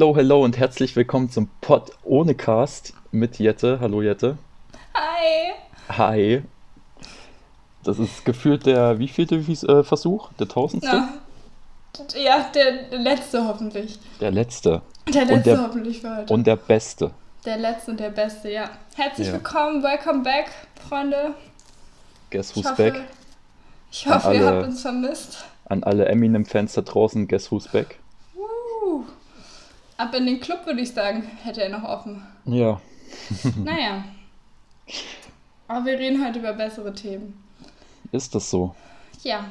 Hello, hello, und herzlich willkommen zum Pod ohne Cast mit Jette. Hallo Jette. Hi. Hi. Das ist gefühlt der wievielte äh, Versuch? Der tausendste? Ja, ja der, letzte hoffentlich. Der letzte. Der Und letzte der- hoffentlich für heute. Und der beste. der letzte und der beste, ja. Herzlich Ja. willkommen, welcome back, Freunde. Guess Ich who's hoffe, back? ich hoffe ihr alle- habt uns vermisst. An alle Eminem-Fans da draußen, guess who's back? Uh. Ab in den Club, würde ich sagen, hätte er noch offen. Ja. naja. Aber wir reden heute über bessere Themen. Ist das so? Ja,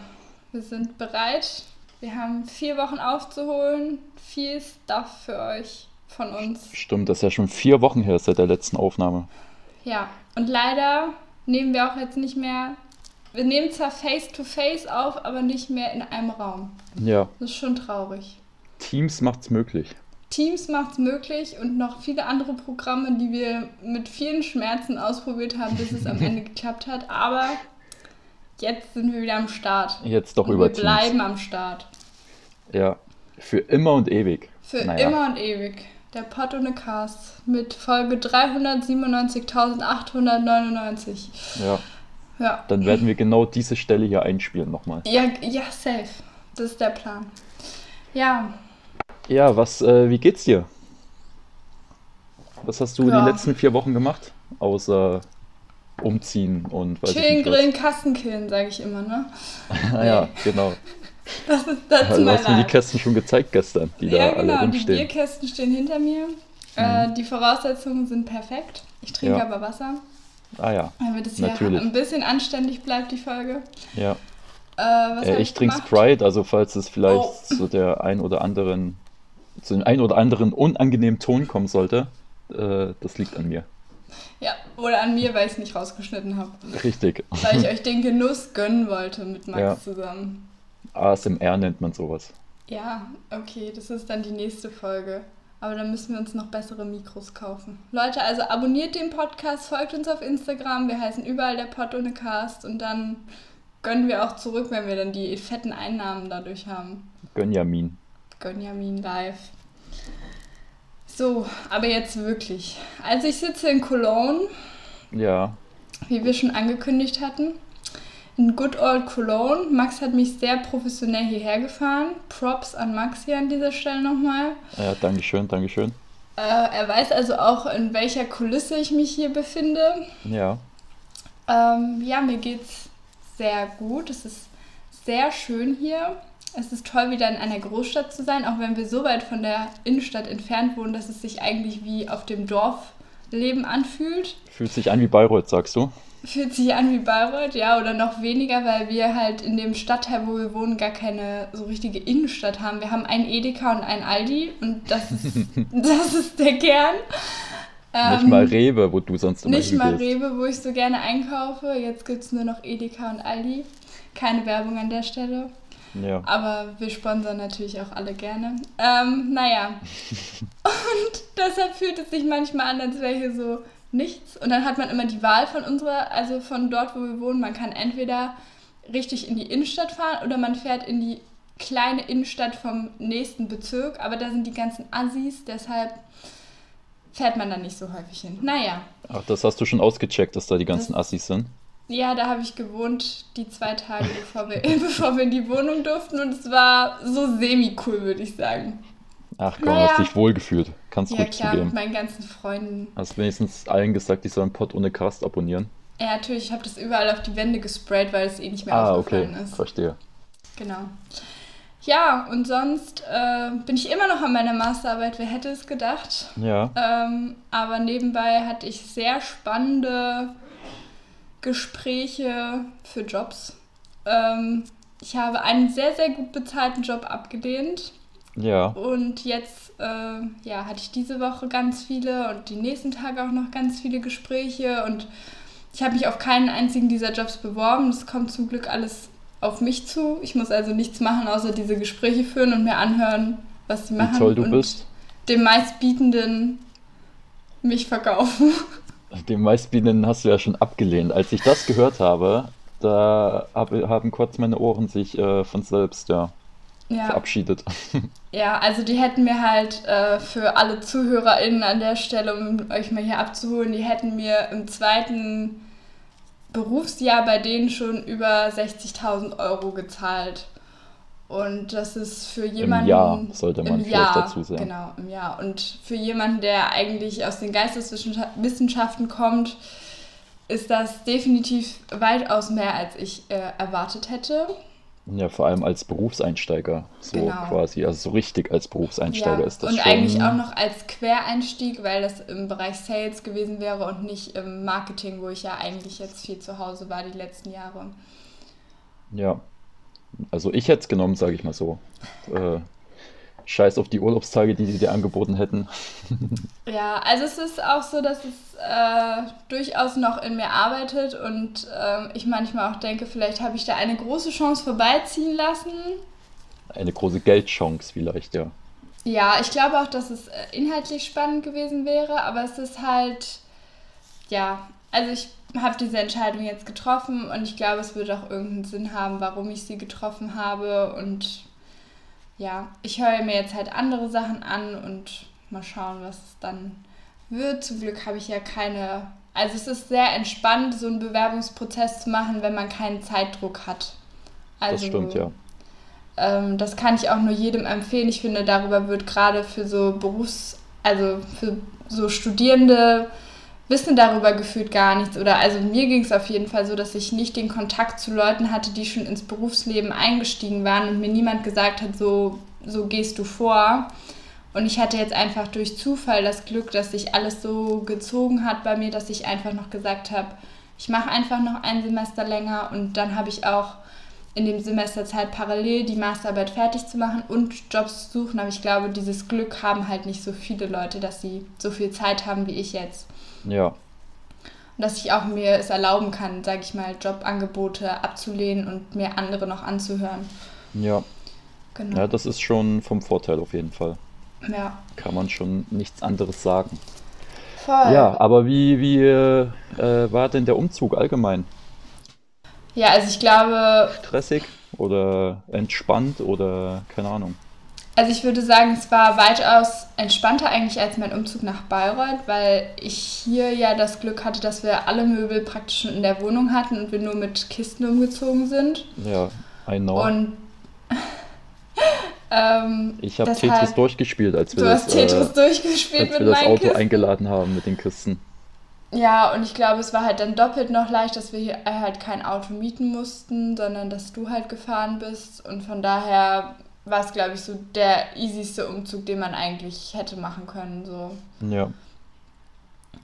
wir sind bereit. Wir haben vier Wochen aufzuholen. Viel Stuff für euch von uns. Stimmt, das ist ja schon vier Wochen her seit der letzten Aufnahme. Ja, und leider nehmen wir auch jetzt nicht mehr. Wir nehmen zwar face-to-face auf, aber nicht mehr in einem Raum. Ja. Das ist schon traurig. Teams macht's möglich. Teams macht es möglich und noch viele andere Programme, die wir mit vielen Schmerzen ausprobiert haben, bis es am Ende geklappt hat. Aber jetzt sind wir wieder am Start. Jetzt doch und über wir Teams. bleiben am Start. Ja. Für immer und ewig. Für Naja. immer und ewig. Der Pod ohne Cast mit Folge 397.899. Ja. Ja. Dann werden wir genau diese Stelle hier einspielen nochmal. Ja, ja, safe. Das ist der Plan. Ja, Ja, was, äh, wie geht's dir? Was hast du Ja. die letzten vier Wochen gemacht? Außer umziehen und weiß ich chillen, grillen, Kasten killen, sage ich immer, ne? Ah ja, genau. Das ist das ist Du mein hast mir die. Kästen schon gezeigt gestern, die Ja, da alle genau, die rumstehen. Mhm. Bierkästen stehen hinter mir. Äh, die Voraussetzungen sind perfekt. Ich trinke Ja. aber Wasser, Ah ja, damit es hier Natürlich. ein bisschen anständig bleibt, die Folge. ja. Äh, Äh, hab ich trinke? Sprite, also falls es vielleicht Oh. zu der ein oder anderen, zu dem ein oder anderen unangenehmen Ton kommen sollte, äh, das liegt an mir. Ja, oder an mir, weil ich es nicht rausgeschnitten habe. Richtig. Weil ich euch den Genuss gönnen wollte mit Max Ja. zusammen. ASMR nennt man sowas. Ja, okay, das ist dann die nächste Folge. Aber dann müssen wir uns noch bessere Mikros kaufen. Leute, also abonniert den Podcast, folgt uns auf Instagram. Wir heißen überall der Pod ohne Cast. Und dann gönnen wir auch zurück, wenn wir dann die fetten Einnahmen dadurch haben. Gönjamin. Gönjamin live. So, aber jetzt wirklich. Also ich sitze in Cologne, Ja, wie wir schon angekündigt hatten. In Good Old Cologne. Max hat mich sehr professionell hierher gefahren. Props an Max hier an dieser Stelle nochmal. ja, Dankeschön, Dankeschön. Äh, er weiß also auch, in welcher Kulisse ich mich hier befinde. Ja, Ähm, ja, mir geht's sehr gut. Es ist sehr schön hier. Es ist toll, wieder in einer Großstadt zu sein, auch wenn wir so weit von der Innenstadt entfernt wohnen, dass es sich eigentlich wie auf dem Dorfleben anfühlt. fühlt sich an wie Bayreuth, sagst du? Fühlt sich an wie Bayreuth, ja, oder noch weniger, weil wir halt in dem Stadtteil, wo wir wohnen, gar keine so richtige Innenstadt haben. Wir haben einen Edeka und einen Aldi und das ist, das ist der Kern. Nicht Ähm, mal Rewe, wo du sonst immer Nicht mal. Rewe, wo ich so gerne einkaufe. Jetzt gibt es nur noch Edeka und Aldi. Keine Werbung an der Stelle. Ja. Aber wir sponsern natürlich auch alle gerne. Ähm, naja. Und deshalb fühlt es sich manchmal an, als wäre hier so nichts. Und dann hat man immer die Wahl von unserer, also von dort, wo wir wohnen. Man kann entweder richtig in die Innenstadt fahren oder man fährt in die kleine Innenstadt vom nächsten Bezirk. Aber da sind die ganzen Assis, deshalb fährt man da nicht so häufig hin. Naja. Ach, das hast du schon ausgecheckt, dass da die ganzen Assis sind. Ja, da habe ich gewohnt, die zwei Tage, bevor wir, bevor wir in die Wohnung durften. Und es war so semi-cool, würde ich sagen. Ach komm, Naja. hast dich wohlgefühlt. Kannst Ja, ruhig klar, mit zugeben. meinen ganzen Freunden. Hast wenigstens allen gesagt, die sollen Pod ohne Cast abonnieren. Ja, natürlich, ich habe das überall auf die Wände gesprayt, weil es eh nicht mehr Ah, okay, aufgefallen ist. verstehe. Genau. Ja, und sonst äh, bin ich immer noch an meiner Masterarbeit, wer hätte es gedacht. Ja, Ähm, aber nebenbei hatte ich sehr spannende Gespräche für Jobs. Ähm, ich habe einen sehr, sehr gut bezahlten Job abgelehnt. ja, Und jetzt äh, ja, hatte ich diese Woche ganz viele und die nächsten Tage auch noch ganz viele Gespräche. Und ich habe mich auf keinen einzigen dieser Jobs beworben. Es kommt zum Glück alles auf mich zu. Ich muss also nichts machen, außer diese Gespräche führen und mir anhören, was sie machen. wie toll du und bist. dem meistbietenden mich verkaufen. Den meistbietenden hast du ja schon abgelehnt. Als ich das gehört habe, da hab, haben kurz meine Ohren sich äh, von selbst, ja, Ja. verabschiedet. Ja, also die hätten mir halt äh, für alle ZuhörerInnen an der Stelle, um euch mal hier abzuholen, die hätten mir im zweiten Berufsjahr bei denen schon über 60.000 Euro gezahlt. Und das ist für jemanden. Im Jahr sollte man vielleicht Jahr, dazu sagen. Genau, im Jahr. Und für jemanden, der eigentlich aus den Geisteswissenschaften kommt, ist das definitiv weitaus mehr, als ich äh, erwartet hätte. Ja, vor allem als Berufseinsteiger, so Genau. quasi, also so richtig als Berufseinsteiger Ja, ist das und schon. eigentlich auch noch als Quereinstieg, weil das im Bereich Sales gewesen wäre und nicht im Marketing, wo ich ja eigentlich jetzt viel zu Hause war die letzten Jahre. Ja, also ich hätte es genommen, sage ich mal so. Äh, scheiß auf die Urlaubstage, die sie dir angeboten hätten. Ja, also es ist auch so, dass es äh, durchaus noch in mir arbeitet und ähm, ich manchmal auch denke, vielleicht habe ich da eine große Chance vorbeiziehen lassen. Eine große Geldchance vielleicht, ja. Ja, ich glaube auch, dass es äh, inhaltlich spannend gewesen wäre, aber es ist halt, ja, also ich habe diese Entscheidung jetzt getroffen und ich glaube, es wird auch irgendeinen Sinn haben, warum ich sie getroffen habe und ja, ich höre mir jetzt halt andere Sachen an und mal schauen, was es dann wird. Zum Glück habe ich ja keine, also es ist sehr entspannt, so einen Bewerbungsprozess zu machen, wenn man keinen Zeitdruck hat. Also, Das stimmt, ja. ähm, das kann ich auch nur jedem empfehlen. Ich finde, darüber wird gerade für so Berufs-, also für so Studierende wissen darüber gefühlt gar nichts. Oder also mir ging es auf jeden Fall so, dass ich nicht den Kontakt zu Leuten hatte, die schon ins Berufsleben eingestiegen waren und mir niemand gesagt hat, so, so gehst du vor. Und ich hatte jetzt einfach durch Zufall das Glück, dass sich alles so gezogen hat bei mir, dass ich einfach noch gesagt habe, ich mache einfach noch ein Semester länger und dann habe ich auch in dem Semester Zeit parallel die Masterarbeit fertig zu machen und Jobs zu suchen. Aber ich glaube, dieses Glück haben halt nicht so viele Leute, dass sie so viel Zeit haben wie ich jetzt. Ja, Und dass ich auch mir es erlauben kann, sage ich mal, Jobangebote abzulehnen und mir andere noch anzuhören. ja. Genau. Ja, das ist schon vom Vorteil auf jeden Fall. Ja, Kann man schon nichts anderes sagen. voll. Ja, aber wie, wie äh, äh, war denn der Umzug allgemein? Ja, also ich glaube, Stressig oder entspannt oder keine Ahnung? Also ich würde sagen, es war weitaus entspannter eigentlich als mein Umzug nach Bayreuth, weil ich hier ja das Glück hatte, dass wir alle Möbel praktisch schon in der Wohnung hatten und wir nur mit Kisten umgezogen sind. Ja, I know. Und ähm, ich habe Tetris durchgespielt, als wir das, äh, durchgespielt als wir das Auto Kisten. eingeladen haben mit den Kisten. Ja, und ich glaube, es war halt dann doppelt noch leicht, dass wir hier halt kein Auto mieten mussten, sondern dass du halt gefahren bist. Und von daher war es, glaube ich, so der easyste Umzug, den man eigentlich hätte machen können. So. Ja,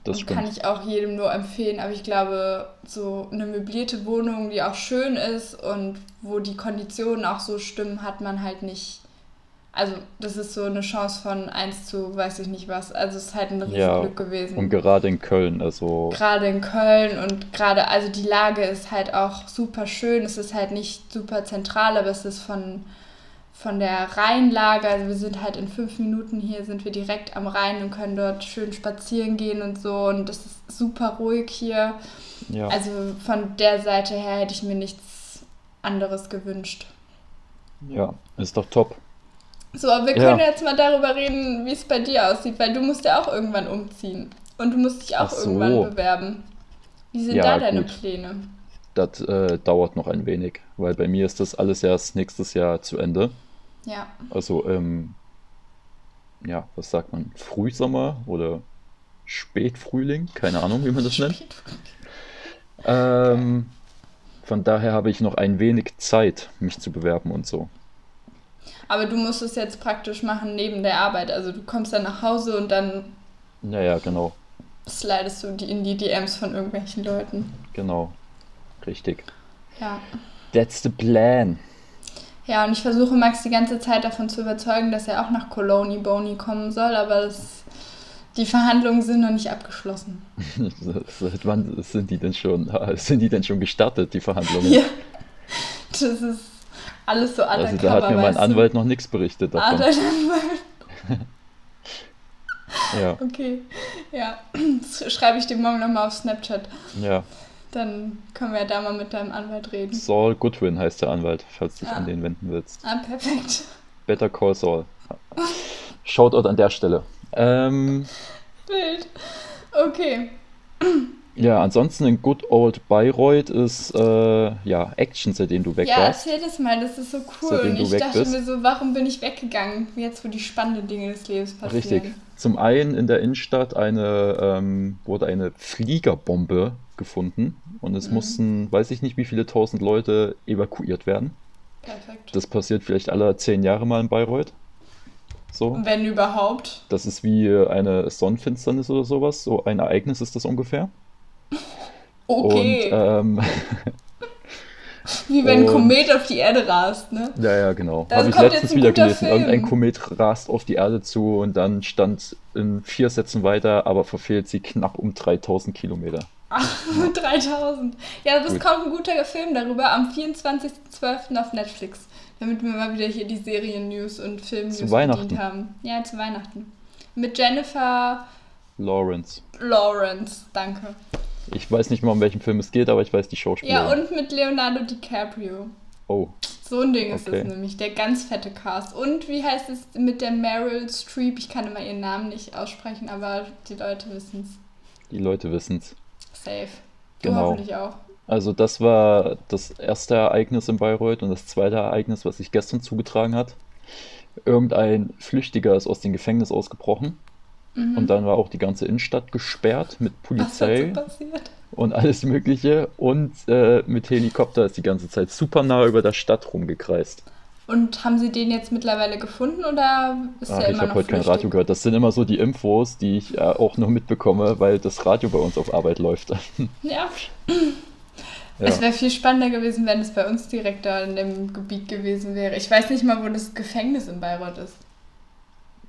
das und kann stimmt. ich auch jedem nur empfehlen, aber ich glaube, so eine möblierte Wohnung, die auch schön ist und wo die Konditionen auch so stimmen, hat man halt nicht. Also, das ist so eine Chance von 1 zu weiß ich nicht was. Also, es ist halt ein Ja, Riesenglück gewesen. Und gerade in Köln, also Gerade in Köln und gerade, also die Lage ist halt auch super schön. Es ist halt nicht super zentral, aber es ist von, von der Rheinlage, also wir sind halt in fünf Minuten hier, sind wir direkt am Rhein und können dort schön spazieren gehen und so. Und das ist super ruhig hier. ja, Also von der Seite her hätte ich mir nichts anderes gewünscht. ja, ist doch top. So, aber wir Ja. können jetzt mal darüber reden, wie es bei dir aussieht, weil du musst ja auch irgendwann umziehen. Und du musst dich auch so. irgendwann bewerben. Wie sind Ja, da deine gut. Pläne? Das äh, dauert noch ein wenig, weil bei mir ist das alles erst nächstes Jahr zu Ende. Ja. Also, ähm, ja, was sagt man? Frühsommer oder Spätfrühling? Keine Ahnung, wie man das nennt. Ähm, von daher habe ich noch ein wenig Zeit, mich zu bewerben und so. Aber du musst es jetzt praktisch machen neben der Arbeit. Also du kommst dann nach Hause und dann Ja, ja, genau, slidest du die in die DMs von irgendwelchen Leuten. genau. Richtig. Ja. That's the plan. Ja, und ich versuche Max die ganze Zeit davon zu überzeugen, dass er auch nach Colony Bony kommen soll, aber das, die Verhandlungen sind noch nicht abgeschlossen. Seit wann sind die denn schon, sind die denn schon gestartet, die Verhandlungen? Ja. Das ist alles so undercover, Also da hat mir mein weißt du? Anwalt noch nichts berichtet Ah, davon. dein Anwalt. Ja, Okay. Ja. Das schreibe ich dir morgen nochmal auf Snapchat. ja. Dann können wir ja da mal mit deinem Anwalt reden. Saul Goodwin heißt der Anwalt, falls du dich Ah. an den wenden willst. Ah, perfekt. Better Call Saul. Shoutout an der Stelle. Ähm, Wild. Okay. Ja, ansonsten in Good Old Bayreuth ist äh, ja Action, seitdem du weg Ja, warst. erzähl das mal, das ist so cool. Seitdem Und ich dachte bist. mir so, warum bin ich weggegangen? Jetzt, wo die spannenden Dinge des Lebens passieren. Richtig. Zum einen in der Innenstadt eine, ähm, wurde eine Fliegerbombe gefunden und Mhm. es mussten, weiß ich nicht, wie viele tausend Leute evakuiert werden. Perfekt. Das passiert vielleicht alle zehn Jahre mal in Bayreuth. So. Wenn überhaupt. Das ist wie eine Sonnenfinsternis oder sowas. So ein Ereignis ist das ungefähr. Okay. Und ähm, Wie wenn ein Komet auf die Erde rast, ne? ja, ja, genau. Das Habe ich letztens wieder gelesen. Irgendein. Komet rast auf die Erde zu und dann stand in vier Sätzen weiter, aber verfehlt sie knapp um 3000 Kilometer. Ach, 3000. Ja, es Gut. kommt ein guter Film darüber am 24.12. auf Netflix. Damit wir mal wieder hier die Serien-News und Film-News bedient haben. Ja, zu Weihnachten. Mit Jennifer Lawrence. Lawrence, danke. Ich weiß nicht mal, um welchen Film es geht, aber ich weiß die Ja, Schauspielerin. und mit Leonardo DiCaprio. Oh, So ein Ding ist Okay. es nämlich, der ganz fette Cast. Und wie heißt es mit der Meryl Streep? Ich kann immer ihren Namen nicht aussprechen, aber die Leute wissen es. die Leute wissen's. Safe. Du Genau. hoffentlich auch. Also das war das erste Ereignis in Bayreuth und das zweite Ereignis, was sich gestern zugetragen hat. Irgendein Flüchtiger ist aus dem Gefängnis ausgebrochen Mhm. und dann war auch die ganze Innenstadt gesperrt mit so Polizei passiert? und alles Mögliche und äh, mit Helikopter ist die ganze Zeit super nah über der Stadt rumgekreist. Und haben sie den jetzt mittlerweile gefunden oder ist Ach, der ich habe heute kein? Radio gehört. Das sind immer so die Infos, die ich äh, auch nur mitbekomme, weil das Radio bei uns auf Arbeit läuft. Ja. Ja. Es wäre viel spannender gewesen, wenn es bei uns direkt da in dem Gebiet gewesen wäre. Ich weiß nicht mal, wo das Gefängnis in Bayreuth ist.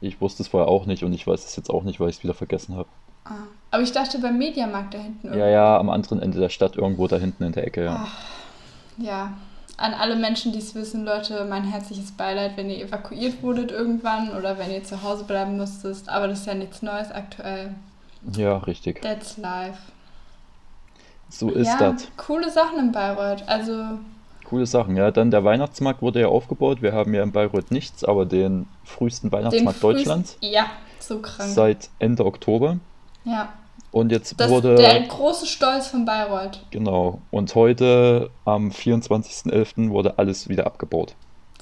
Ich wusste es vorher auch nicht und ich weiß es jetzt auch nicht, weil ich es wieder vergessen habe. Ah. Aber ich dachte beim Mediamarkt da hinten. Ja, ja, am anderen Ende der Stadt, irgendwo da hinten in der Ecke, ja. Ach, ja. An alle Menschen, die es wissen, Leute, mein herzliches Beileid, wenn ihr evakuiert wurdet irgendwann oder wenn ihr zu Hause bleiben musstet. Aber das ist ja nichts Neues aktuell. Ja, richtig. That's life. So ist ja, das. coole Sachen in Bayreuth. Also, Coole Sachen. Ja, dann der Weihnachtsmarkt wurde ja aufgebaut. Wir haben ja in Bayreuth nichts, aber den frühesten den Weihnachtsmarkt frühesten- Deutschlands Ja, so krank. seit Ende Oktober. ja. Und jetzt Das wurde, der große Stolz von Bayreuth. genau, und heute am 24.11. wurde alles wieder abgebaut.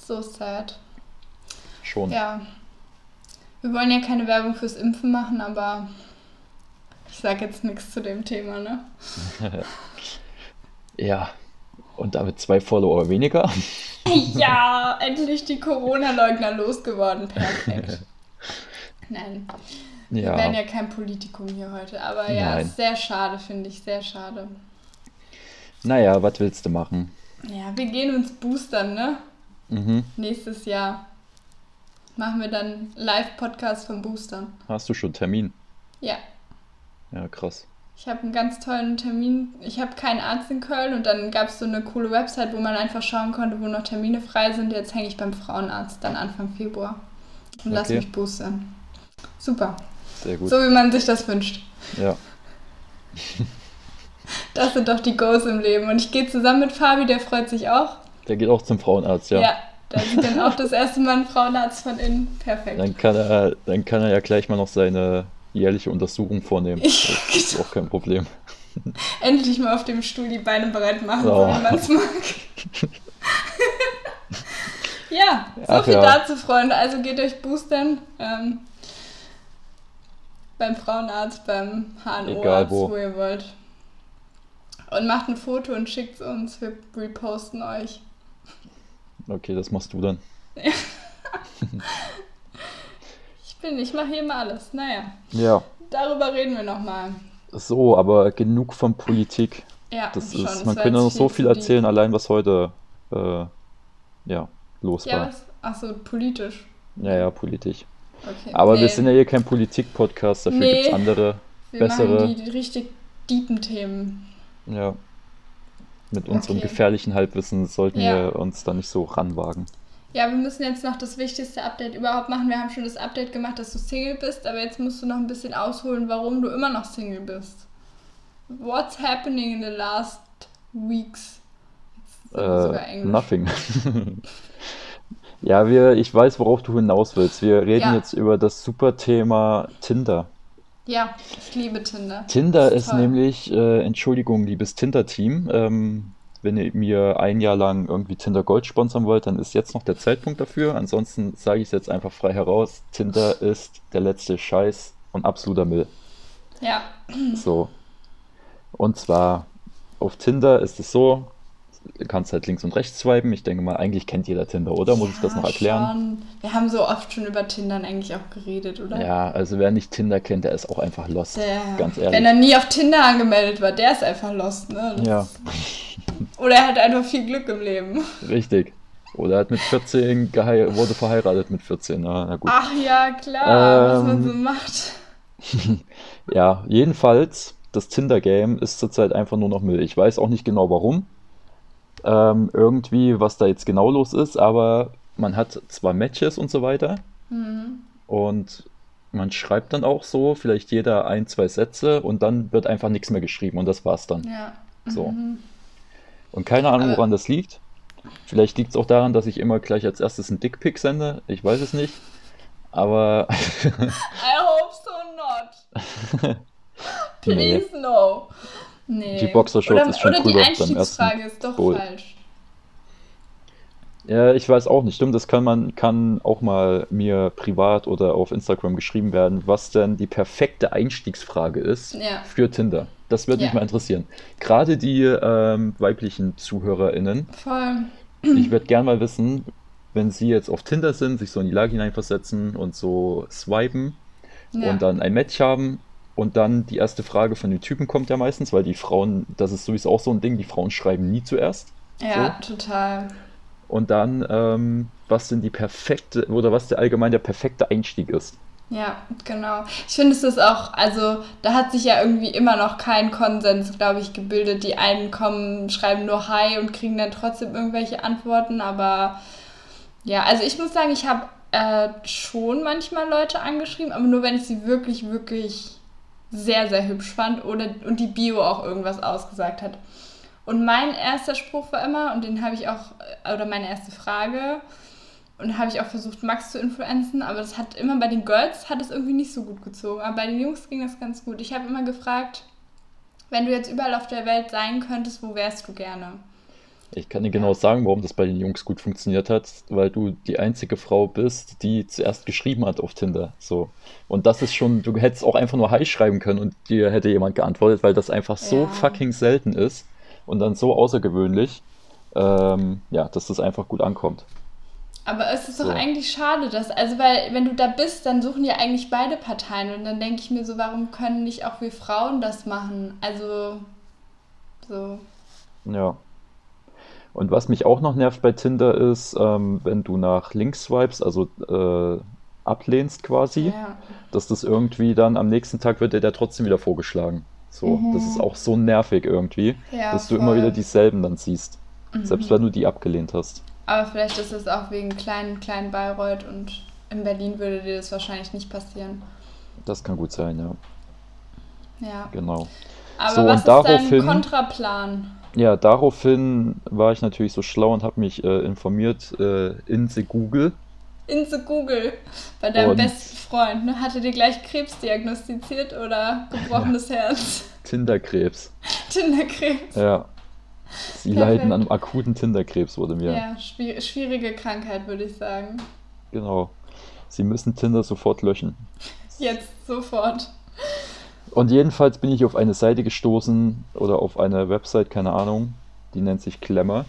So sad. Schon. Ja. Wir wollen ja keine Werbung fürs Impfen machen, aber ich sage jetzt nichts zu dem Thema, ne? Ja. Und damit zwei Follower weniger. Ja, endlich die Corona-Leugner losgeworden. Perfekt. Nein, wir werden Ja. ja kein Politikum hier heute, aber ja, Nein. sehr schade, finde ich, sehr schade. Naja, was willst du machen? Ja, wir gehen uns boostern, ne? Mhm. Nächstes Jahr machen wir dann Live-Podcast vom Boostern. Hast du schon Termin? Ja, Ja, krass. Ich habe einen ganz tollen Termin. Ich habe keinen Arzt in Köln und dann gab es so eine coole Website, wo man einfach schauen konnte, wo noch Termine frei sind. Jetzt hänge ich beim Frauenarzt dann Anfang Februar und lass Okay. mich boostern. Super. Sehr gut. So wie man sich das wünscht. Ja. Das sind doch die Goals im Leben. Und ich gehe zusammen mit Fabi, der freut sich auch. Der geht auch zum Frauenarzt, ja. Ja, da sieht dann auch das erste Mal ein Frauenarzt von innen. Perfekt. Dann kann er, dann kann er ja gleich mal noch seine jährliche Untersuchung vornehmen. Das ist auch kein Problem. Endlich mal auf dem Stuhl die Beine breit machen, Oh. so wie man es mag. ja, so Ach viel ja. dazu, Freunde. Also geht euch boostern. Ähm, beim Frauenarzt, beim HNO-Arzt, wo. wo. ihr wollt. Und macht ein Foto und schickt es uns. Wir reposten euch. Okay, das machst du dann. Ich bin, ich mache hier immer alles. Naja, Ja. darüber reden wir nochmal. So, aber genug von Politik. Ja, Das schon. ist, man könnte noch so viel erzählen, allein was heute äh, ja, los Ja, war. Achso, politisch. Ja, ja, politisch. Okay. Aber wir Nee, sind ja hier kein Politik-Podcast, dafür Nee. gibt es andere. wir bessere- machen die richtig deepen Themen. Ja. Mit unserem Okay. gefährlichen Halbwissen sollten Ja. wir uns da nicht so ranwagen. Ja, wir müssen jetzt noch das wichtigste Update überhaupt machen. Wir haben schon das Update gemacht, dass du Single bist, aber jetzt musst du noch ein bisschen ausholen, warum du immer noch Single bist. What's happening in the last weeks? Äh, nothing. Ja, wir, ich weiß, worauf du hinaus willst. Wir reden Ja. jetzt über das super Thema Tinder. Ja, ich liebe Tinder. Tinder ist toll. nämlich, äh, Entschuldigung, liebes Tinder-Team, ähm, wenn ihr mir ein Jahr lang irgendwie Tinder Gold sponsern wollt, dann ist jetzt noch der Zeitpunkt dafür. Ansonsten sage ich es jetzt einfach frei heraus. Tinder ist der letzte Scheiß und absoluter Müll. Ja, So. Und zwar auf Tinder ist es so, kannst halt links und rechts swipen. Ich denke mal, eigentlich kennt jeder Tinder, oder? Muss ich das Ja, noch erklären? Schon. Wir haben so oft schon über Tindern eigentlich auch geredet, oder? Ja, also wer nicht Tinder kennt, der ist auch einfach lost. Der, Ganz Wenn ehrlich. er nie auf Tinder angemeldet war, der ist einfach lost, ne? Das Ja, Oder er hat einfach viel Glück im Leben. richtig. Oder er hat mit 14 gehei wurde verheiratet mit 14. Na, na gut. Ach ja, klar, was man Ähm, so macht. Ja, jedenfalls, das Tinder-Game ist zurzeit einfach nur noch Müll. Ich weiß auch nicht genau warum. Ähm, irgendwie, was da jetzt genau los ist, aber man hat zwar Matches und so weiter Mhm. und man schreibt dann auch so, vielleicht jeder ein, zwei Sätze und dann wird einfach nichts mehr geschrieben und das war's dann. Ja. So. Mhm. Und keine Ahnung, woran das liegt. Vielleicht liegt es auch daran, dass ich immer gleich als erstes einen Dickpick sende. Ich weiß es nicht. Aber I hope so not. nee, Please no. Nee. Die Boxershorts oder, ist schon Oder die drüber beim Einstiegsfrage ist doch Goal. falsch. ja, ich weiß auch nicht. Stimmt, das kann man kann auch mal mir privat oder auf Instagram geschrieben werden, was denn die perfekte Einstiegsfrage ist Ja. für Tinder. Das würde mich Ja. mal interessieren. Gerade die ähm, weiblichen ZuhörerInnen. Voll. Ich würde gern mal wissen, wenn sie jetzt auf Tinder sind, sich so in die Lage hineinversetzen und so swipen Ja. und dann ein Match haben und dann die erste Frage von den Typen kommt ja meistens, weil die Frauen, das ist sowieso auch so ein Ding, die Frauen schreiben nie zuerst. ja, total. Und dann, ähm, was denn die perfekte oder was der allgemein der perfekte Einstieg ist. Ja, genau. Ich finde es ist auch, also da hat sich ja irgendwie immer noch kein Konsens, glaube ich, gebildet. Die einen kommen, schreiben nur Hi und kriegen dann trotzdem irgendwelche Antworten, aber ja, also ich muss sagen, ich habe äh, schon manchmal Leute angeschrieben, aber nur wenn ich sie wirklich, wirklich sehr, sehr hübsch fand oder und die Bio auch irgendwas ausgesagt hat. Und mein erster Spruch war immer, und den habe ich auch, äh, oder meine erste Frage, und habe ich auch versucht, Max zu influenzen, aber das hat immer bei den Girls hat es irgendwie nicht so gut gezogen. Aber bei den Jungs ging das ganz gut. Ich habe immer gefragt, wenn du jetzt überall auf der Welt sein könntest, wo wärst du gerne? Ich kann dir genau sagen, warum das bei den Jungs gut funktioniert hat, weil du die einzige Frau bist, die zuerst geschrieben hat auf Tinder. So. Und das ist schon, du hättest auch einfach nur Hi schreiben können und dir hätte jemand geantwortet, weil das einfach so Ja. fucking selten ist und dann so außergewöhnlich, ähm, ja, dass das einfach gut ankommt. Aber es ist doch So. eigentlich schade, dass, also weil, wenn du da bist, dann suchen ja eigentlich beide Parteien. Und dann denke ich mir so, warum können nicht auch wir Frauen das machen? Also, so. Ja. Und was mich auch noch nervt bei Tinder ist, ähm, wenn du nach links swipes, also äh, ablehnst quasi, Ja. dass das irgendwie dann am nächsten Tag wird dir der trotzdem wieder vorgeschlagen. So, Mhm. das ist auch so nervig irgendwie, Ja, dass du voll. immer wieder dieselben dann siehst, Mhm. selbst wenn du die abgelehnt hast. Aber vielleicht ist es auch wegen kleinen, kleinen Bayreuth und in Berlin würde dir das wahrscheinlich nicht passieren. Das kann gut sein, ja, Ja. genau. Aber So, was und ist dein daraufhin- Kontraplan? Ja, daraufhin war ich natürlich so schlau und habe mich äh, informiert äh, in the Google. In the Google. Bei deinem Und- besten Freund. Ne? Hatte dir gleich Krebs diagnostiziert oder gebrochenes Herz? Tinderkrebs. Tinderkrebs. Ja. Sie Perfekt. leiden an akuten Tinderkrebs, wurde mir. Ja, schwier schwierige Krankheit, würde ich sagen. Genau. Sie müssen Tinder sofort löschen. Jetzt sofort. Und jedenfalls bin ich auf eine Seite gestoßen oder auf eine Website, keine Ahnung, die nennt sich Glamour.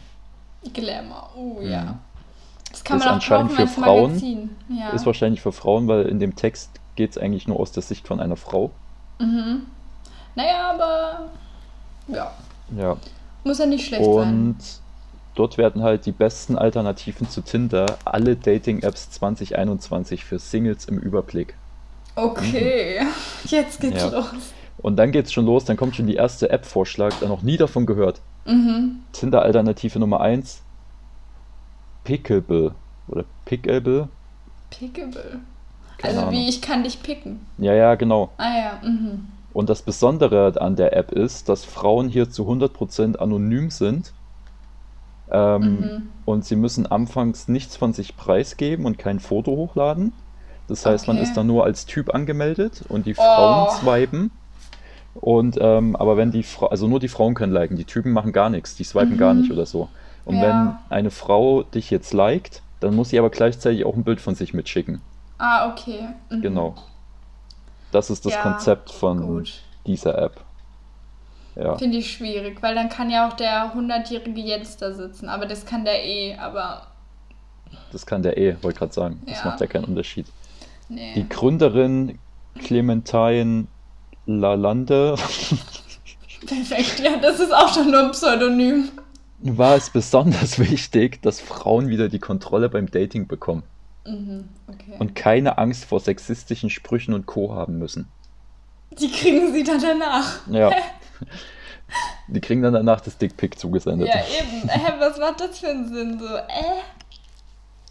Glamour. Oh Mhm. ja. Das kann Ist man auch anscheinend kaufen für Frauen. Ja. Ist wahrscheinlich für Frauen, weil in dem Text geht es eigentlich nur aus der Sicht von einer Frau. mhm. Naja, aber ja. Ja. Muss ja nicht schlecht sein. Und dort werden halt die besten Alternativen zu Tinder, alle Dating-Apps 2021 für Singles im Überblick. Okay, jetzt geht's Ja. los. Und dann geht's schon los, dann kommt schon die erste App-Vorschlag, da noch nie davon gehört. Mhm. Tinder-Alternative Nummer 1, Pickable. Oder Pickable? Pickable. Keine Also wie Ahnung. ich kann dich picken. Ja, ja, genau. Ah ja, mhm. Und das Besondere an der App ist, dass Frauen hier zu 100% anonym sind Ähm, Mhm. Und sie müssen anfangs nichts von sich preisgeben und kein Foto hochladen. Das heißt, man Okay. ist dann nur als Typ angemeldet und die Oh. Frauen swipen. Und ähm, aber wenn die Frau, also nur die Frauen können liken, die Typen machen gar nichts, die swipen gar Mhm. nicht oder so. Und Ja. wenn eine Frau dich jetzt liked, dann muss sie aber gleichzeitig auch ein Bild von sich mitschicken. Ah, okay. Mhm. Genau. Das ist das Ja, Konzept von Gut. dieser App. Ja, Finde ich schwierig, weil dann kann ja auch der 100-jährige Jens da sitzen. Aber das kann der eh, aber das kann der eh, wollte gerade sagen. Das macht ja keinen Unterschied. Nee. Die Gründerin Clementine Lalande Perfekt, ja, das ist auch schon nur ein Pseudonym. war es besonders wichtig, dass Frauen wieder die Kontrolle beim Dating bekommen Mhm, okay. und keine Angst vor sexistischen Sprüchen und Co. haben müssen. die kriegen sie dann danach. Ja. Die kriegen dann danach das Dickpick zugesendet. Ja, eben. Hä, was macht das für einen Sinn? So, äh?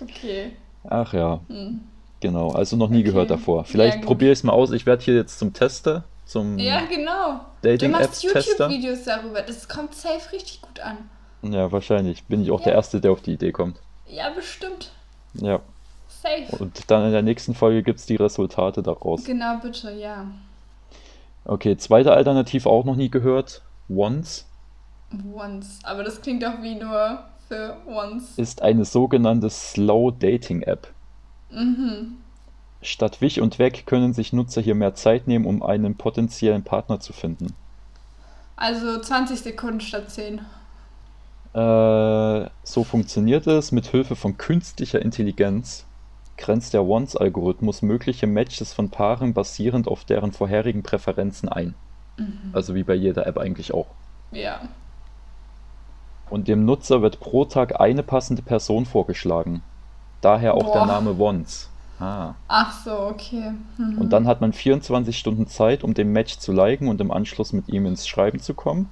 Okay. Ach ja, Hm. Genau. Also noch nie Okay. gehört davor. Vielleicht Ja, probiere ich es mal aus. Ich werde hier jetzt zum Tester, zum Ja, genau. Du machst. YouTube-Videos darüber. Das kommt safe richtig gut an. Ja, wahrscheinlich. Bin ich auch Ja. der Erste, der auf die Idee kommt. Ja, bestimmt. Ja. Safe. Und dann in der nächsten Folge gibt es die Resultate daraus. Genau, bitte, ja. Okay, zweite Alternative auch noch nie gehört. Once Once. Aber das klingt doch wie nur für once. ist eine sogenannte Slow Dating App. Mhm. Statt Wich und Weg können sich Nutzer hier mehr Zeit nehmen, um einen potenziellen Partner zu finden. Also 20 Sekunden statt 10. Äh, so funktioniert es. Mit Hilfe von künstlicher Intelligenz grenzt der Once-Algorithmus mögliche Matches von Paaren basierend auf deren vorherigen Präferenzen ein. Mhm. Also wie bei jeder App eigentlich auch. Ja. Und dem Nutzer wird pro Tag eine passende Person vorgeschlagen. Daher auch der Boah. Name Once. Ah. Ach so, okay. Mhm. Und dann hat man 24 Stunden Zeit, um den Match zu liken und im Anschluss mit ihm ins Schreiben zu kommen.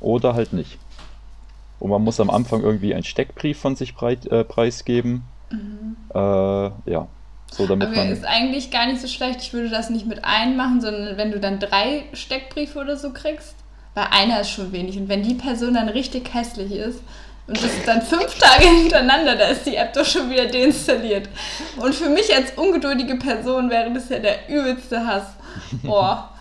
Oder halt nicht. Und man muss am Anfang irgendwie einen Steckbrief von sich breit, äh, preisgeben. Mhm. Äh, ja, so damit Aber man. ist eigentlich gar nicht so schlecht. Ich würde das nicht mit einem machen, sondern wenn du dann drei Steckbriefe oder so kriegst, weil einer ist schon wenig. Und wenn die Person dann richtig hässlich ist und das ist dann fünf Tage hintereinander, da ist die App doch schon wieder deinstalliert. Und für mich als ungeduldige Person wäre das ja der übelste Hass. Boah.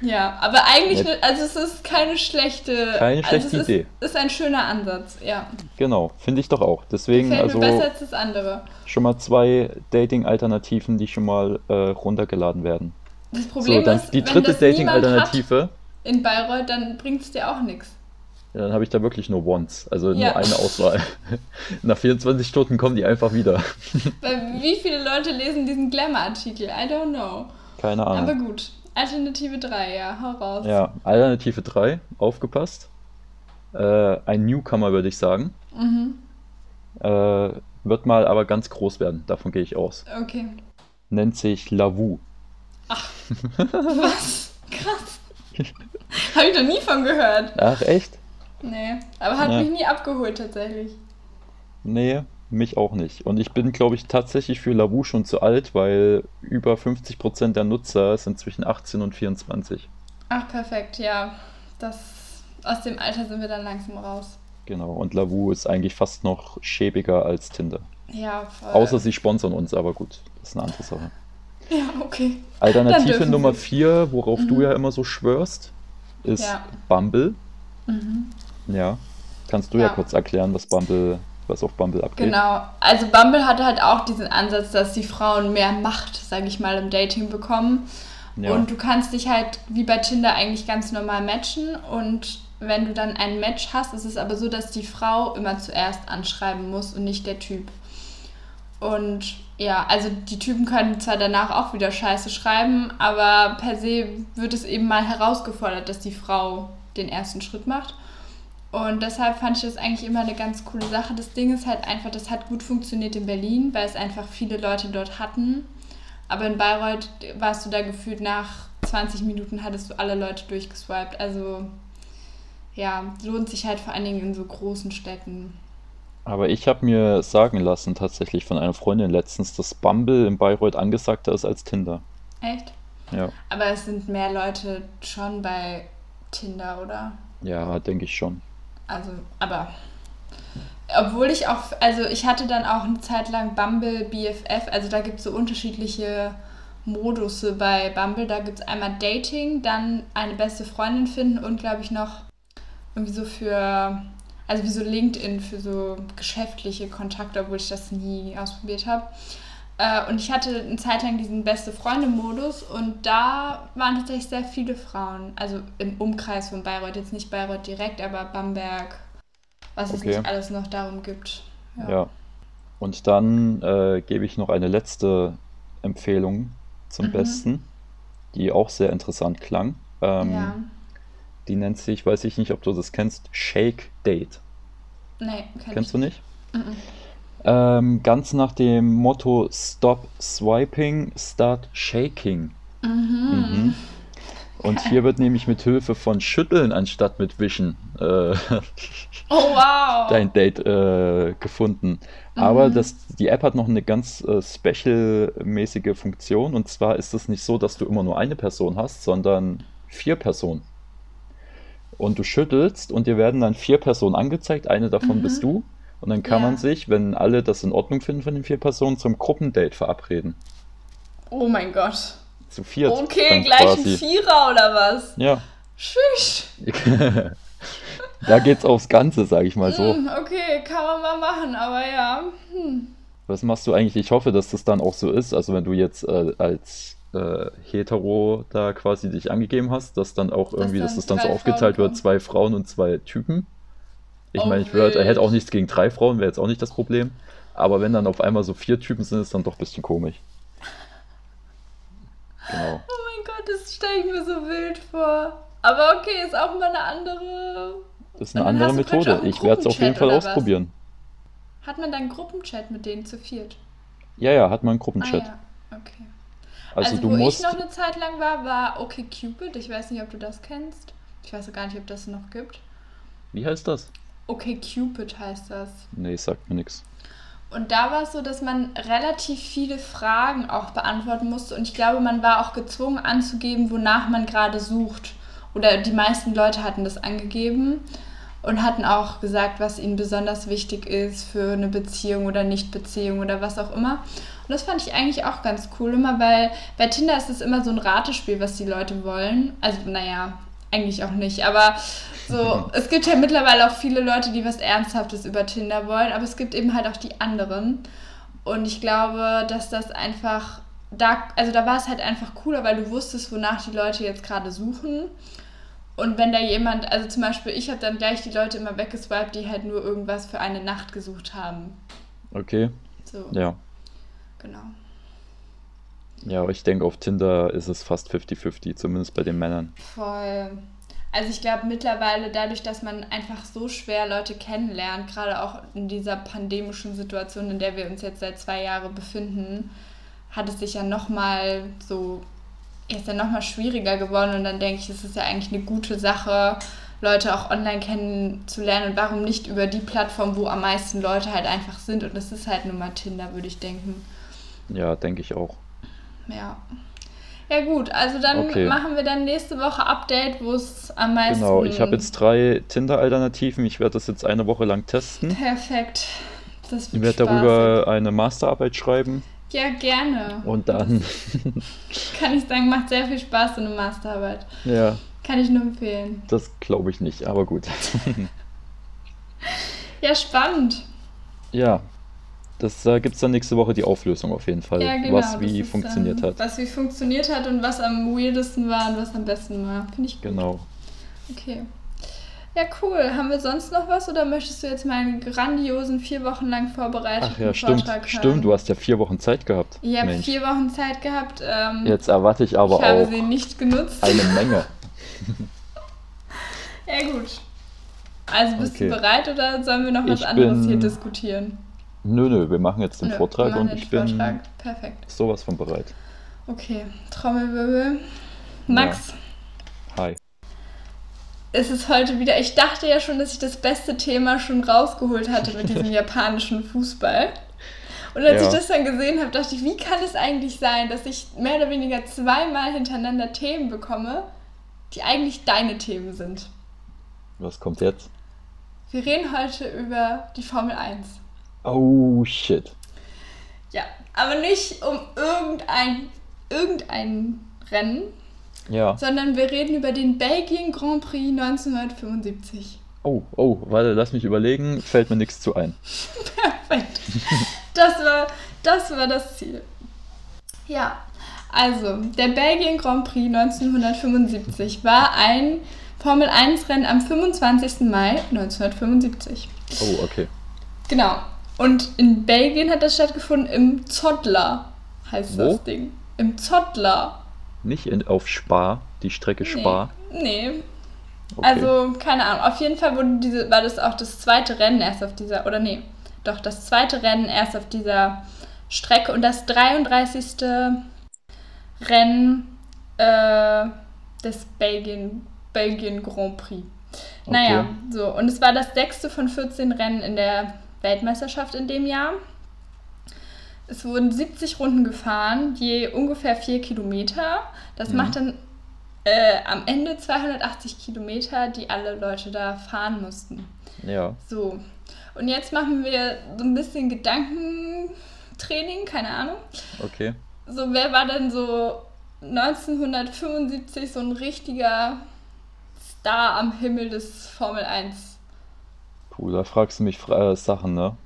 Ja, aber eigentlich, ne- also es ist keine schlechte, Keine also schlechte es ist, Idee. ist ein schöner Ansatz, ja. Genau, finde ich doch auch. Deswegen Gefällt also mir besser als das andere. schon mal zwei Dating-Alternativen, die schon mal äh, runtergeladen werden. Das Problem so, dann ist, die dritte Dating-Alternative. in Bayreuth, dann bringt es dir auch nichts. Ja, dann habe ich da wirklich nur Once, also Ja. nur eine Auswahl. Nach 24 Stunden kommen die einfach wieder. Weil wie viele Leute lesen diesen Glamour-Artikel? I don't know. Keine Aber Ahnung. gut. Alternative 3, ja, hau raus. Ja, Alternative 3, aufgepasst. Äh, ein Newcomer würde ich sagen. Mhm. Äh, wird mal aber ganz groß werden, davon gehe ich aus. Okay. Nennt sich Lavu. Was? Krass. Habe ich noch nie von gehört. Ach, echt? Nee. Aber hat Ja. mich nie abgeholt tatsächlich. Nee, mich auch nicht. Und ich bin, glaube ich, tatsächlich für Lavu schon zu alt, weil über 50% der Nutzer sind zwischen 18 und 24. Ach, perfekt, ja. Das, aus dem Alter sind wir dann langsam raus. Genau, und Lavu ist eigentlich fast noch schäbiger als Tinder. Ja, voll. Außer sie sponsern uns, aber gut, das ist eine andere Sache. Ja, okay. Alternative Nummer sie. 4, worauf du Mhm. ja immer so schwörst, ist Ja. Bumble. Mhm. Ja. Kannst du ja. Ja. kurz erklären, was Bumble, was auf Bumble abgeht? Genau. Also Bumble hatte halt auch diesen Ansatz, dass die Frauen mehr Macht, sage ich mal, im Dating bekommen. Ja. Und du kannst dich halt wie bei Tinder eigentlich ganz normal matchen. Und wenn du dann ein Match hast, ist es aber so, dass die Frau immer zuerst anschreiben muss und nicht der Typ. Und ja, also die Typen können zwar danach auch wieder Scheiße schreiben, aber per se wird es eben mal herausgefordert, dass die Frau den ersten Schritt macht. Und deshalb fand ich das eigentlich immer eine ganz coole Sache. Das Ding ist halt einfach, das hat gut funktioniert in Berlin, weil es einfach viele Leute dort hatten. Aber in Bayreuth warst du da gefühlt nach 20 Minuten hattest du alle Leute durchgeswiped. Also ja, lohnt sich halt vor allen Dingen in so großen Städten. Aber ich habe mir sagen lassen, tatsächlich von einer Freundin letztens, dass Bumble in Bayreuth angesagter ist als Tinder. Echt? Ja, Aber es sind mehr Leute schon bei Tinder, oder? ja, denke ich schon. Also, aber Obwohl ich auch, also ich hatte dann auch eine Zeit lang Bumble BFF, also da gibt es so unterschiedliche Modus bei Bumble. Da gibt es einmal Dating, dann eine beste Freundin finden und glaube ich noch irgendwie so für, also wie so LinkedIn für so geschäftliche Kontakte, obwohl ich das nie ausprobiert habe. Äh, und ich hatte eine Zeit lang diesen beste Freunde-Modus und da waren tatsächlich sehr viele Frauen. Also im Umkreis von Bayreuth, jetzt nicht Bayreuth direkt, aber Bamberg, was okay. es nicht alles noch darum gibt. Ja. ja. Und dann äh, gebe ich noch eine letzte Empfehlung zum mhm. Besten, die auch sehr interessant klang. Ähm, ja. Die nennt sich, weiß ich nicht, ob du das kennst, Shake Date. Nee, kenn Kennst du nicht? Mhm. Ähm, ganz nach dem Motto Stop Swiping, Start Shaking. Mhm. Mhm. Und hier wird nämlich mit Hilfe von Schütteln anstatt mit Wischen äh, oh, wow. dein Date äh, gefunden. Mhm. Aber das, die App hat noch eine ganz äh, special-mäßige Funktion. Und zwar ist es nicht so, dass du immer nur eine Person hast, sondern vier Personen. Und du schüttelst und dir werden dann vier Personen angezeigt. Eine davon bist mhm. du. Und dann kann ja. man sich, wenn alle das in Ordnung finden von den vier Personen, zum Gruppendate verabreden. Oh mein Gott. Zu viert. Okay, gleich quasi. ein Vierer oder was? Ja. Tschüss. da geht's aufs Ganze, sag ich mal so. Hm, okay, kann man mal machen, aber ja. Hm. Was machst du eigentlich? Ich hoffe, dass das dann auch so ist. Also wenn du jetzt äh, als äh, hetero da quasi dich angegeben hast, dass dann auch irgendwie, dass das dann so aufgeteilt wird, zwei Frauen und zwei Typen. Ich oh, meine, ich würde, er hätte auch nichts gegen drei Frauen, wäre jetzt auch nicht das Problem. Aber wenn dann auf einmal so vier Typen sind, ist dann doch ein bisschen komisch. Genau. Oh mein Gott, das stelle ich mir so wild vor. Aber okay, ist auch mal eine andere. Das ist eine andere Methode. Ich werde es auf jeden Fall ausprobieren. Hat man dann Gruppenchat mit denen zu viert? Ja, ja, hat man einen Gruppenchat. Ah, ja. Okay. Also, also du wo musst... ich noch eine Zeit lang war, war OkCupid. Ich weiß nicht, ob du das kennst. Ich weiß gar nicht, ob das noch gibt. Wie heißt das? Okay, Cupid heißt das. Nee, sagt mir nichts. Und da war es so, dass man relativ viele Fragen auch beantworten musste. Und ich glaube, man war auch gezwungen anzugeben, wonach man gerade sucht. Oder die meisten Leute hatten das angegeben und hatten auch gesagt, was ihnen besonders wichtig ist für eine Beziehung oder Nichtbeziehung oder was auch immer. Und das fand ich eigentlich auch ganz cool, immer weil bei Tinder ist es immer so ein Ratespiel, was die Leute wollen. Also, naja, eigentlich auch nicht, aber so, es gibt ja mittlerweile auch viele Leute, die was Ernsthaftes über Tinder wollen, aber es gibt eben halt auch die anderen. Und ich glaube, dass das einfach, da, also da war es halt einfach cooler, weil du wusstest, wonach die Leute jetzt gerade suchen. Und wenn da jemand, also zum Beispiel, ich habe dann gleich die Leute immer weggeswiped, die halt nur irgendwas für eine Nacht gesucht haben. Okay. So. Ja. Genau. Ja, aber ich denke, auf Tinder ist es fast 50-50, zumindest bei den Männern. Voll. Also ich glaube mittlerweile dadurch, dass man einfach so schwer Leute kennenlernt, gerade auch in dieser pandemischen Situation, in der wir uns jetzt seit zwei Jahren befinden, hat es sich ja nochmal so, ist ja nochmal schwieriger geworden und dann denke ich, es ist ja eigentlich eine gute Sache, Leute auch online kennenzulernen und warum nicht über die Plattform, wo am meisten Leute halt einfach sind und das ist halt nun mal Tinder, würde ich denken. Ja, denke ich auch. Ja. Ja gut, also dann okay. machen wir dann nächste Woche Update, wo es am meisten... Genau, ich habe jetzt drei Tinder-Alternativen. Ich werde das jetzt eine Woche lang testen. Perfekt. Das wird ich werde darüber eine Masterarbeit schreiben. Ja, gerne. Und dann... Kann ich sagen, macht sehr viel Spaß, so eine Masterarbeit. Ja. Kann ich nur empfehlen. Das glaube ich nicht, aber gut. ja, spannend. Ja, das äh, gibt es dann nächste Woche die Auflösung auf jeden Fall, ja, genau, was wie funktioniert ähm, hat. Was wie funktioniert hat und was am weirdesten war und was am besten war. Finde ich gut. Genau. Okay. Ja, cool. Haben wir sonst noch was oder möchtest du jetzt meinen grandiosen vier Wochen lang vorbereiteten Ach ja, stimmt, Vortrag stimmt. Du hast ja vier Wochen Zeit gehabt. Ich habe vier Wochen Zeit gehabt. Ähm, jetzt erwarte ich aber ich auch. Ich habe sie nicht genutzt. Eine Menge. ja gut. Also bist okay. du bereit oder sollen wir noch was ich anderes hier diskutieren? Nö, nö, wir machen jetzt den nö, Vortrag und ich bin Perfekt. sowas von bereit. Okay, Trommelwirbel. Max. Ja. Hi. Es ist heute wieder, ich dachte ja schon, dass ich das beste Thema schon rausgeholt hatte mit diesem japanischen Fußball. Und als ja. ich das dann gesehen habe, dachte ich, wie kann es eigentlich sein, dass ich mehr oder weniger zweimal hintereinander Themen bekomme, die eigentlich deine Themen sind? Was kommt jetzt? Wir reden heute über die Formel 1. Oh shit. Ja, aber nicht um irgendein, irgendein Rennen, Ja. sondern wir reden über den Belgien Grand Prix 1975. Oh, oh, warte, lass mich überlegen. Fällt mir nichts zu ein. Perfekt. Das war, das war das Ziel. Ja, also der Belgien Grand Prix 1975 war ein Formel 1 Rennen am 25. Mai 1975. Oh, okay. Genau. Und in Belgien hat das stattgefunden im Zottler, heißt Wo? das Ding. Im Zottler. Nicht in, auf Spa, die Strecke Spa. Nee. nee. Okay. Also, keine Ahnung. Auf jeden Fall wurde diese, war das auch das zweite Rennen erst auf dieser, oder nee, doch das zweite Rennen erst auf dieser Strecke und das 33. Rennen äh, des Belgien, Belgien Grand Prix. Naja, Okay. so. Und es war das sechste von 14 Rennen in der Weltmeisterschaft in dem Jahr. Es wurden 70 Runden gefahren, je ungefähr 4 Kilometer. Das Mhm. macht dann äh, am Ende 280 Kilometer, die alle Leute da fahren mussten. Ja. So. Und jetzt machen wir so ein bisschen Gedankentraining, keine Ahnung. Okay. So, wer war denn so 1975 so ein richtiger Star am Himmel des Formel 1? Puh, da fragst du mich äh, Sachen, ne?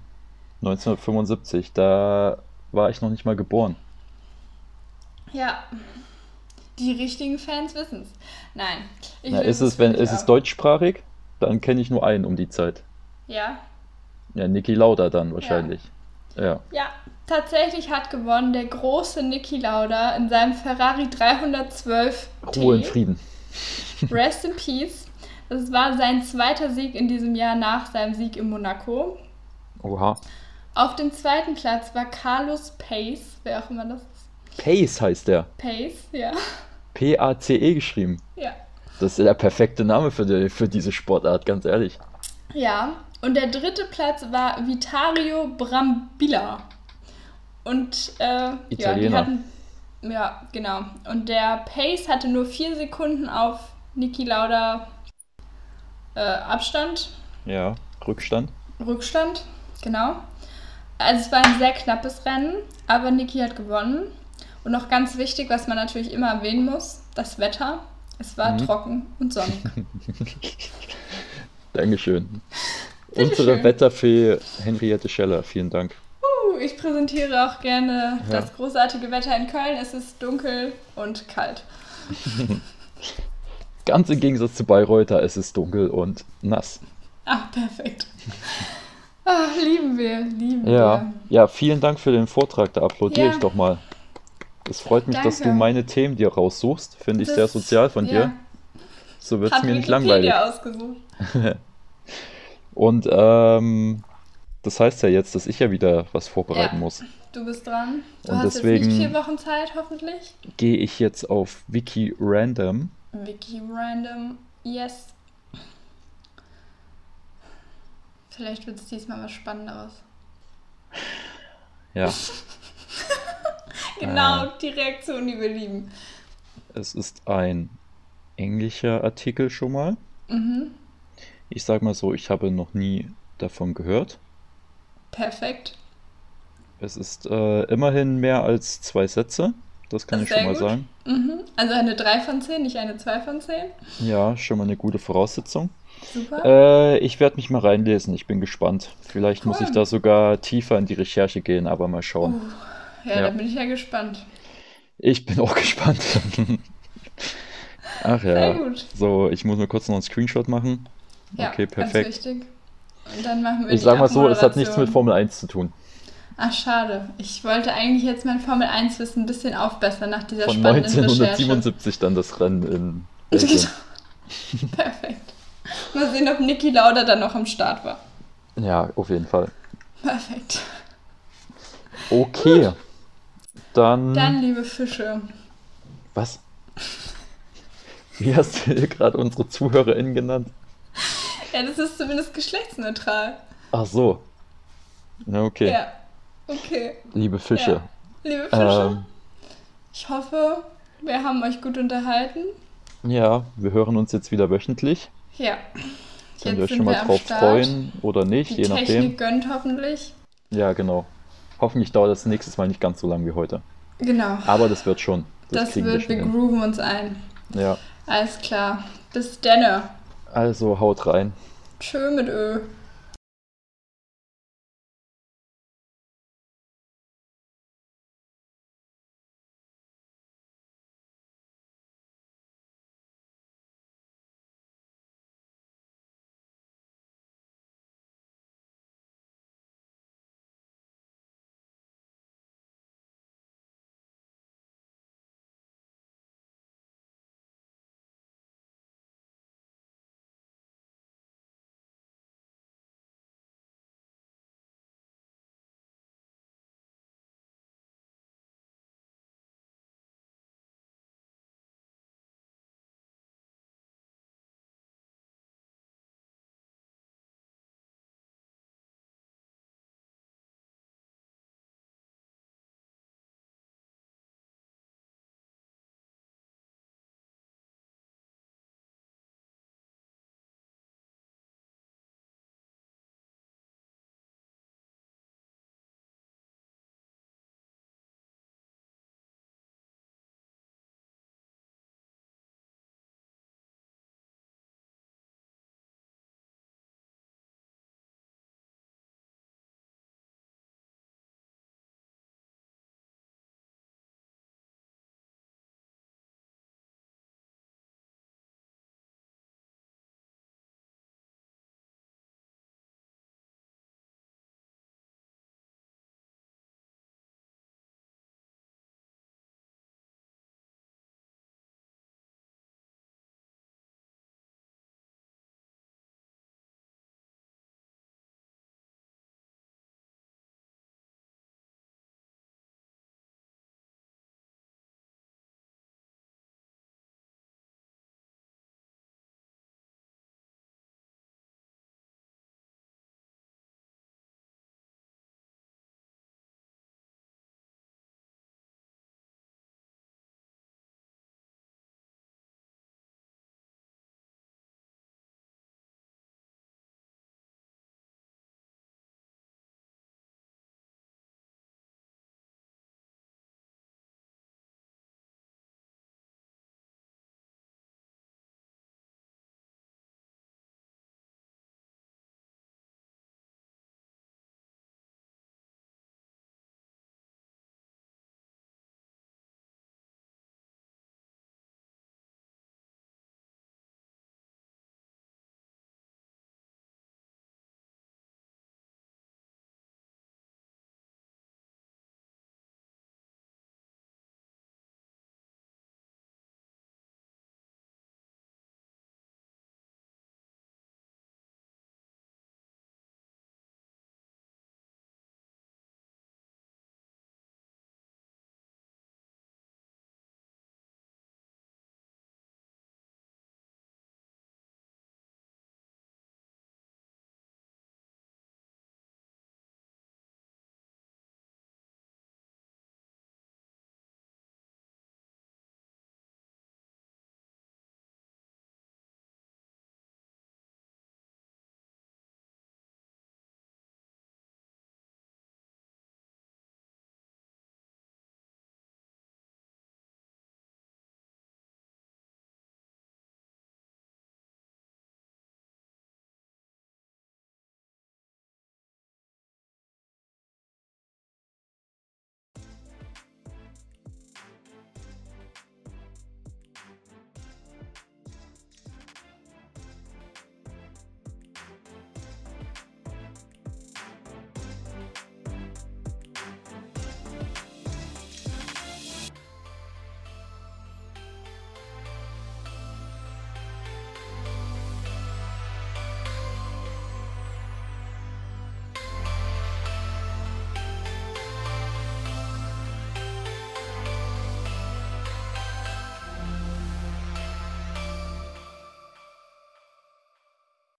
1975, da war ich noch nicht mal geboren. Ja. Die richtigen Fans wissen es. Nein. Na, ist es, wenn, ist es deutschsprachig? Dann kenne ich nur einen um die Zeit. Ja. Ja, Niki Lauda dann wahrscheinlich. Ja. Ja, tatsächlich hat gewonnen der große Niki Lauda in seinem Ferrari 312 Ruhe in. Frieden. Rest in Peace. Das war sein zweiter Sieg in diesem Jahr nach seinem Sieg in Monaco. Oha. Auf dem zweiten Platz war Carlos Pace, wer auch immer das ist. Pace heißt der. Pace, ja. P-A-C-E geschrieben. Ja. Das ist der perfekte Name für, die, für diese Sportart, ganz ehrlich. Ja, und der dritte Platz war Vitario Brambilla. Und äh, ja, die Italiener. hatten. Ja, genau. Und der Pace hatte nur vier Sekunden auf Niki Lauda äh, Abstand, Ja, Rückstand. Rückstand, genau. Also es war ein sehr knappes Rennen, aber Niki hat gewonnen. Und noch ganz wichtig, was man natürlich immer erwähnen muss, das Wetter. Es war Mhm. trocken und sonnig. Dankeschön. Bitteschön. Unsere Wetterfee Henriette Scheller, vielen Dank. Uh, ich präsentiere auch gerne Ja. das großartige Wetter in Köln. Es ist dunkel und kalt. Ganz im Gegensatz zu Bayreuther, es ist dunkel und nass. Ah, perfekt. Ah, lieben wir, lieben Ja, ja, vielen Dank für den Vortrag, da applaudiere Ja. ich doch mal. Es freut mich, dass du Danke. meine Themen dir raussuchst. Finde ich Das- sehr sozial von ja. dir. So wird es mir nicht langweilig. ausgesucht. Und ähm, das heißt ja jetzt, dass ich ja wieder was vorbereiten Ja. muss. Du bist dran. Du Und hast deswegen- jetzt nicht vier Wochen Zeit, hoffentlich. Gehe ich jetzt auf Wiki Random. Wiki Random, yes. Vielleicht wird es diesmal was Spannenderes. Ja, Genau, Ah. die Reaktion, die wir lieben. es ist ein englischer Artikel schon mal. Mhm, Ich sag mal so, ich habe noch nie davon gehört. perfekt. Es ist äh, immerhin mehr als zwei Sätze. Das kann Das ich schon sehr mal gut. sagen. Mhm. Also eine 3 von 10, nicht eine 2 von 10. Ja, schon mal eine gute Voraussetzung. Super. Äh, ich werde mich mal reinlesen. Ich bin gespannt. Vielleicht muss Cool. ich da sogar tiefer in die Recherche gehen, aber mal schauen. Uh, ja, ja. da bin ich ja gespannt. Ich bin auch gespannt. Ach Sehr ja. gut. So, ich muss mir kurz noch einen Screenshot machen. Ja, Okay, ganz perfekt. wichtig. Und dann machen wir Ich sag mal so, es hat nichts mit Formel 1 zu tun. Ach, schade. Ich wollte eigentlich jetzt mein Formel 1-Wissen ein bisschen aufbessern nach dieser Von spannenden Recherche. 1977 dann das Rennen in Belgien. Perfekt. Mal sehen, ob Niki Lauda dann noch am Start war. Ja, auf jeden Fall. Perfekt. Okay. Dann. Dann, liebe Fische. Was? Wie hast du gerade unsere ZuhörerInnen genannt? Ja, das ist zumindest geschlechtsneutral. Ach so. Na, okay. Ja. Okay. Liebe Fische. Ja. Liebe Fische, Ähm, ich hoffe, wir haben euch gut unterhalten. ja, wir hören uns jetzt wieder wöchentlich. Ja. Könnt ihr euch schon mal drauf freuen oder nicht, Die je Technik nachdem. gönnt hoffentlich. Ja, genau. Hoffentlich dauert das nächstes Mal nicht ganz so lang wie heute. Genau. Aber das wird schon. Das, das kriegen wir wird, schon wir grooven uns ein. Ja. Alles klar. Bis denne. Also haut rein. Tschö mit Ö.